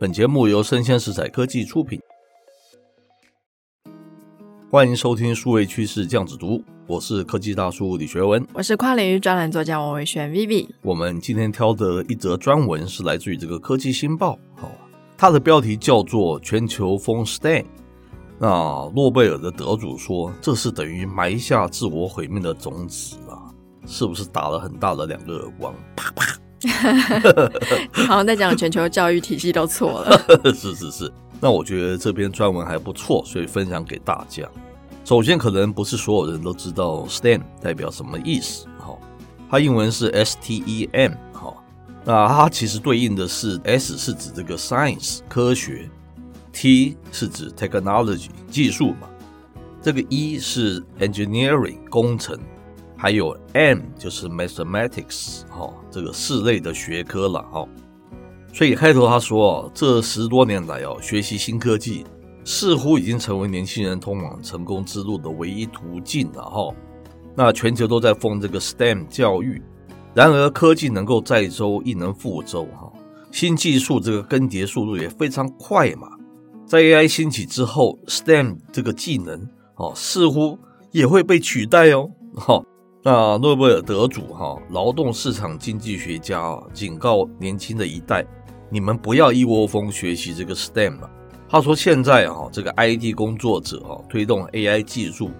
本节目由生鲜食材科技出品，欢迎收听数位趋势酱子读，我是科技大叔李学文，我是跨领域专栏作家王维轩 Vivi。我们今天挑的一则专文是来自于这个科技新报，好，它的标题叫做“全球封 STEM”。那诺贝尔的得主说，这是等于埋下自我毁灭的种子啊，是不是打了很大的两个耳光？啪啪。好像在讲全球教育体系都错了。是是是，那我觉得这篇专文还不错，所以分享给大家。首先，可能不是所有人都知道 STEM 代表什么意思，哈，它英文是 S T E M，哈，那它其实对应的是 S 是指这个 Science 科学，T 是指 Technology 技术嘛，这个 E 是 Engineering 工程。还有 M 就是 Mathematics 哈，这个四类的学科了哈。所以开头他说，这十多年来哦，学习新科技似乎已经成为年轻人通往成功之路的唯一途径了哈。那全球都在奉这个 STEM 教育，然而科技能够载舟亦能覆舟哈。新技术这个更迭速度也非常快嘛。在 AI 兴起之后，STEM 这个技能哦，似乎也会被取代哦哈。那诺贝尔得主哈，劳动市场经济学家啊，警告年轻的一代，你们不要一窝蜂学习这个 STEM 了。他说，现在哈，这个 IT 工作者哈，推动 AI 技术，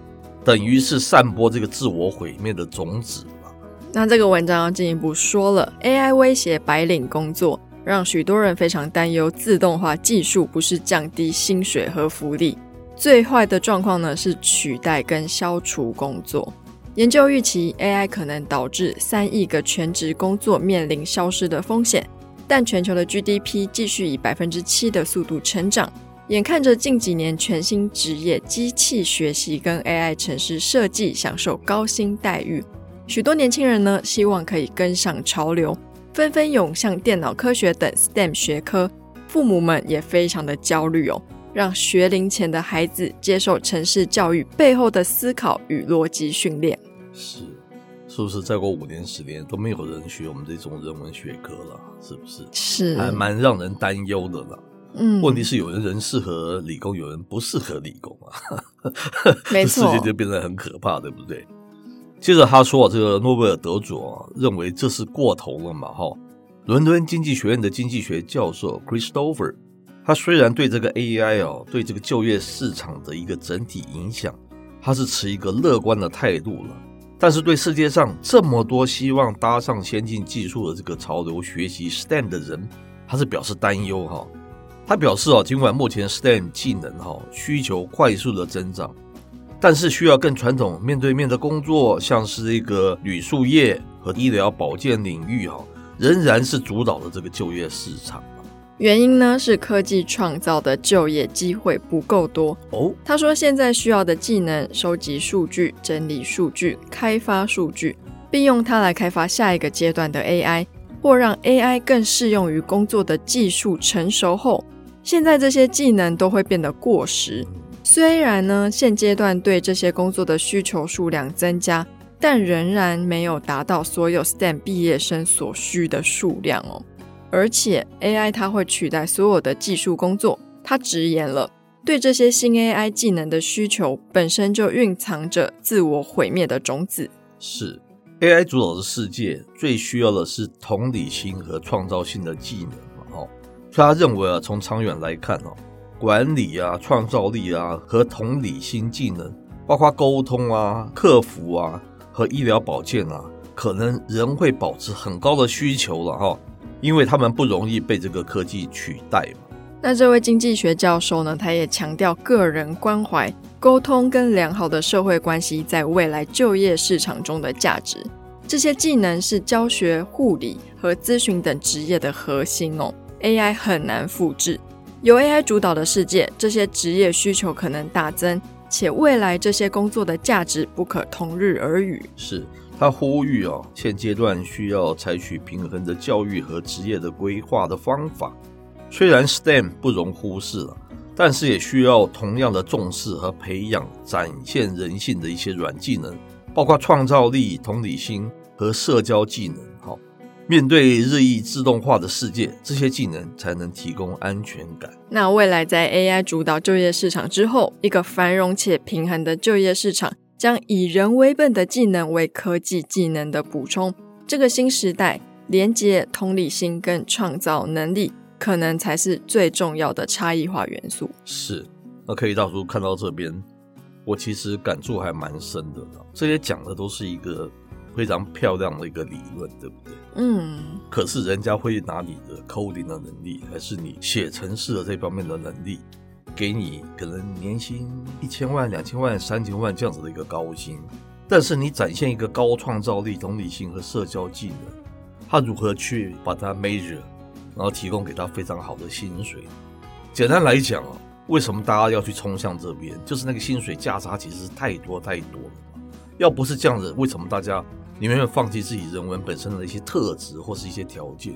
等于是散播这个自我毁灭的种子了。那这个文章要进一步说了，AI 威胁白领工作，让许多人非常担忧，自动化技术不是降低薪水和福利，最坏的状况呢是取代跟消除工作。研究预期，AI 可能导致三亿个全职工作面临消失的风险，但全球的 GDP 继续以百分之七的速度成长。眼看着近几年全新职业机器学习跟 AI 城市设计享受高薪待遇，许多年轻人呢希望可以跟上潮流，纷纷涌向电脑科学等 STEM 学科。父母们也非常的焦虑哦，让学龄前的孩子接受城市教育背后的思考与逻辑训练。是，是不是再过五年十年都没有人学我们这种人文学科了？是不是？是，还蛮让人担忧的呢。嗯，问题是有人人适合理工，有人不适合理工啊。没错，世界就变得很可怕，对不对？接着他说，这个诺贝尔得主啊，认为这是过头了嘛？哈，伦敦经济学院的经济学教授 Christopher，他虽然对这个 AI 哦，对这个就业市场的一个整体影响，他是持一个乐观的态度了。但是对世界上这么多希望搭上先进技术的这个潮流学习 STEM 的人，他是表示担忧哈。他表示啊，尽管目前 STEM 技能哈需求快速的增长，但是需要更传统面对面的工作，像是一个铝塑业和医疗保健领域哈，仍然是主导的这个就业市场。原因呢是科技创造的就业机会不够多哦。他说，现在需要的技能：收集数据、整理数据、开发数据，并用它来开发下一个阶段的 AI，或让 AI 更适用于工作的技术成熟后，现在这些技能都会变得过时。虽然呢，现阶段对这些工作的需求数量增加，但仍然没有达到所有 STEM 毕业生所需的数量哦。而且 AI 它会取代所有的技术工作，他直言了，对这些新 AI 技能的需求本身就蕴藏着自我毁灭的种子。是 AI 主导的世界最需要的是同理心和创造性的技能嘛？哦，所以他认为啊，从长远来看哦，管理啊、创造力啊和同理心技能，包括沟通啊、客服啊和医疗保健啊，可能仍会保持很高的需求了哈。因为他们不容易被这个科技取代嘛。那这位经济学教授呢，他也强调个人关怀、沟通跟良好的社会关系在未来就业市场中的价值。这些技能是教学、护理和咨询等职业的核心哦。AI 很难复制，由 AI 主导的世界，这些职业需求可能大增，且未来这些工作的价值不可同日而语。是他呼吁啊，现阶段需要采取平衡的教育和职业的规划的方法。虽然 STEM 不容忽视了，但是也需要同样的重视和培养展现人性的一些软技能，包括创造力、同理心和社交技能。好。面对日益自动化的世界，这些技能才能提供安全感。那未来在 AI 主导就业市场之后，一个繁荣且平衡的就业市场将以人为本的技能为科技技能的补充。这个新时代，连接、同理心跟创造能力，可能才是最重要的差异化元素。是，那可以大叔看到这边，我其实感触还蛮深的。这些讲的都是一个。非常漂亮的一个理论，对不对？嗯。可是人家会拿你的 coding 的能力，还是你写程式的这方面的能力，给你可能年薪一千万、两千万、三千万这样子的一个高薪。但是你展现一个高创造力、同理心和社交技能，他如何去把它 measure，然后提供给他非常好的薪水？简单来讲啊，为什么大家要去冲向这边？就是那个薪水价差其实是太多太多了。要不是这样子，为什么大家？你们会放弃自己人文本身的一些特质或是一些条件，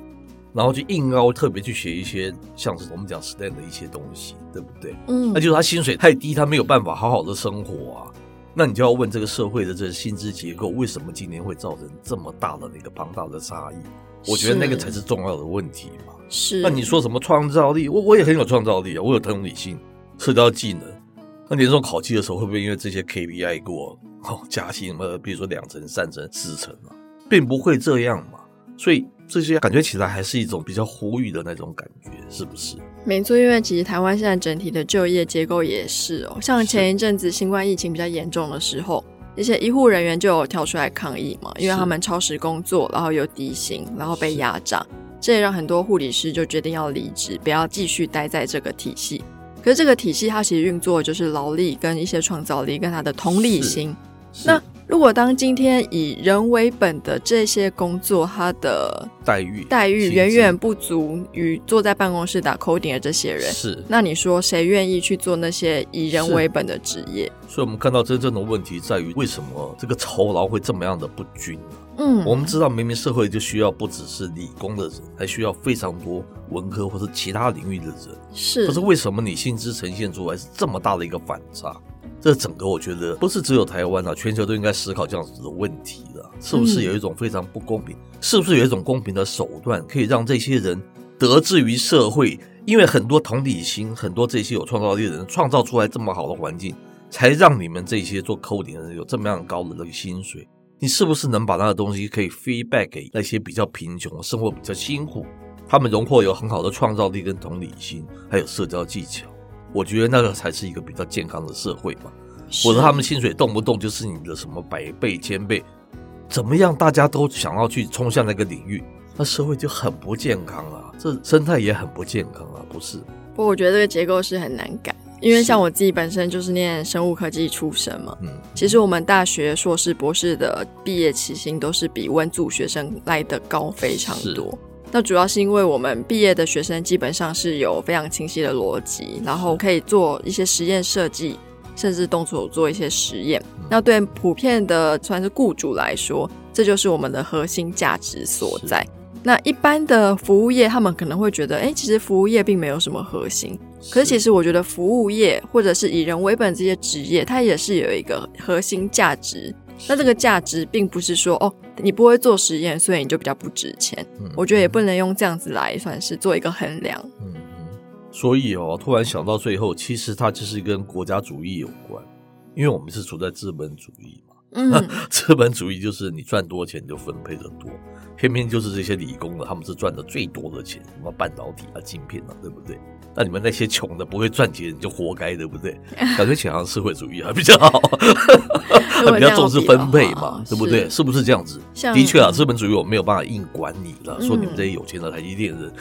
然后就硬凹特别去学一些像是我们讲 STEM 的一些东西，对不对？嗯，那就是他薪水太低，他没有办法好好的生活啊。那你就要问这个社会的这个薪资结构为什么今年会造成这么大的那个庞大的差异？我觉得那个才是重要的问题嘛。是。那你说什么创造力？我我也很有创造力啊，我有同理心、社交技能。那年终考绩的时候会不会因为这些 KPI 过？哦，加薪呃，比如说两成、三成、四成啊，并不会这样嘛。所以这些感觉起来还是一种比较呼吁的那种感觉，是不是？没错，因为其实台湾现在整体的就业结构也是哦，像前一阵子新冠疫情比较严重的时候，一些医护人员就有跳出来抗议嘛，因为他们超时工作，然后有低薪，然后被压榨，这也让很多护理师就决定要离职，不要继续待在这个体系。可是这个体系它其实运作就是劳力跟一些创造力跟他的同理心。那如果当今天以人为本的这些工作，它的待遇待遇远远不足于坐在办公室打 coding 的这些人，是那你说谁愿意去做那些以人为本的职业？所以，我们看到真正的问题在于，为什么这个酬劳会这么样的不均呢？嗯，我们知道，明明社会就需要不只是理工的人，还需要非常多文科或是其他领域的人，是。可是为什么你薪资呈现出来是这么大的一个反差？这整个我觉得不是只有台湾啊，全球都应该思考这样子的问题了。是不是有一种非常不公平？嗯、是不是有一种公平的手段，可以让这些人得志于社会？因为很多同理心，很多这些有创造力的人创造出来这么好的环境，才让你们这些做 coding 的人有这么样高的那个薪水。你是不是能把那个东西可以 feedback 给那些比较贫穷、生活比较辛苦，他们荣获有很好的创造力跟同理心，还有社交技巧？我觉得那个才是一个比较健康的社会嘛。否则他们薪水动不动就是你的什么百倍、千倍，怎么样？大家都想要去冲向那个领域，那社会就很不健康啊，这生态也很不健康啊，不是？不过我觉得这个结构是很难改，因为像我自己本身就是念生物科技出身嘛。嗯，其实我们大学硕士、博士的毕业起薪都是比文组学生来的高非常多。那主要是因为我们毕业的学生基本上是有非常清晰的逻辑，然后可以做一些实验设计，甚至动手做一些实验。那对普遍的算是雇主来说，这就是我们的核心价值所在。那一般的服务业，他们可能会觉得，哎，其实服务业并没有什么核心。可是其实我觉得服务业或者是以人为本这些职业，它也是有一个核心价值。那这个价值并不是说哦，你不会做实验，所以你就比较不值钱。嗯，我觉得也不能用这样子来算是做一个衡量。嗯嗯。所以哦，突然想到最后，其实它就是跟国家主义有关，因为我们是处在资本主义嘛。嗯，资本主义就是你赚多钱就分配的多，偏偏就是这些理工的，他们是赚的最多的钱，什么半导体啊、晶片啊，对不对？那你们那些穷的不会赚钱，你就活该，对不对？感觉好像社会主义还比较好，还比较重视分配嘛，对不对？是不是这样子？的确啊，资本主义我没有办法硬管你了，说你们这些有钱的台积电人，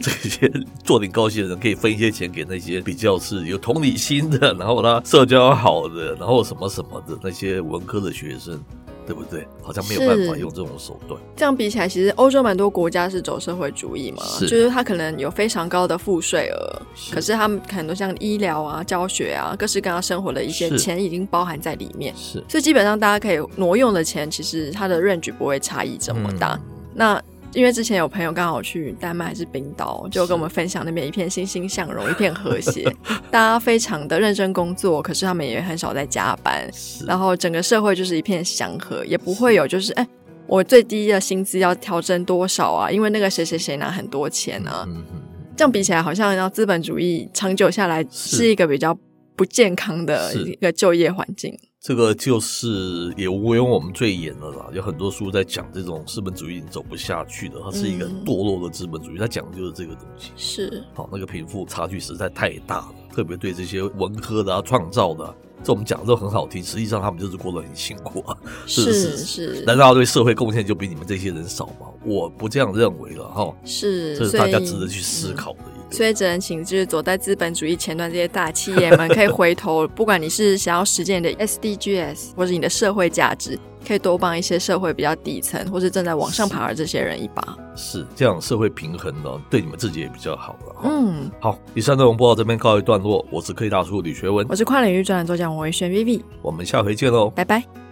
这些做点高薪的人可以分一些钱给那些比较是有同理心的，然后他社交好的，然后什么什么的那些文科的学生。对不对？好像没有办法用这种手段。这样比起来，其实欧洲蛮多国家是走社会主义嘛，是就是他可能有非常高的赋税额，可是他们很多像医疗啊、教学啊、各式各样生活的一些钱已经包含在里面，是，所以基本上大家可以挪用的钱，其实它的 range 不会差异这么大。嗯、那因为之前有朋友刚好去丹麦还是冰岛，就跟我们分享那边一片欣欣向荣，一片和谐，大家非常的认真工作，可是他们也很少在加班，然后整个社会就是一片祥和，也不会有就是哎，我最低的薪资要调整多少啊？因为那个谁谁谁拿很多钱啊，嗯、这样比起来，好像要资本主义长久下来是。一个比较不健康的一个就业环境。这个就是也无庸我们赘言了啦，有很多书在讲这种资本主义已经走不下去的，它是一个堕落的资本主义，它讲的就是这个东西。是，好，那个贫富差距实在太大了，特别对这些文科的啊、创造的啊，这我们讲的都很好听，实际上他们就是过得很辛苦啊。是是是，难道对社会贡献就比你们这些人少吗？我不这样认为了哈。是，这是大家值得去思考的。所以只能请就是走在资本主义前端这些大企业们，可以回头，不管你是想要实践你的 SDGs，或者你的社会价值，可以多帮一些社会比较底层或是正在往上爬的这些人一把。是，是这样，社会平衡呢，对你们自己也比较好了。嗯，好，以上内容播到这边告一段落。我是科技大叔李学文，我是跨领域专栏作家王维轩 Vivi，我们下回见喽，拜拜。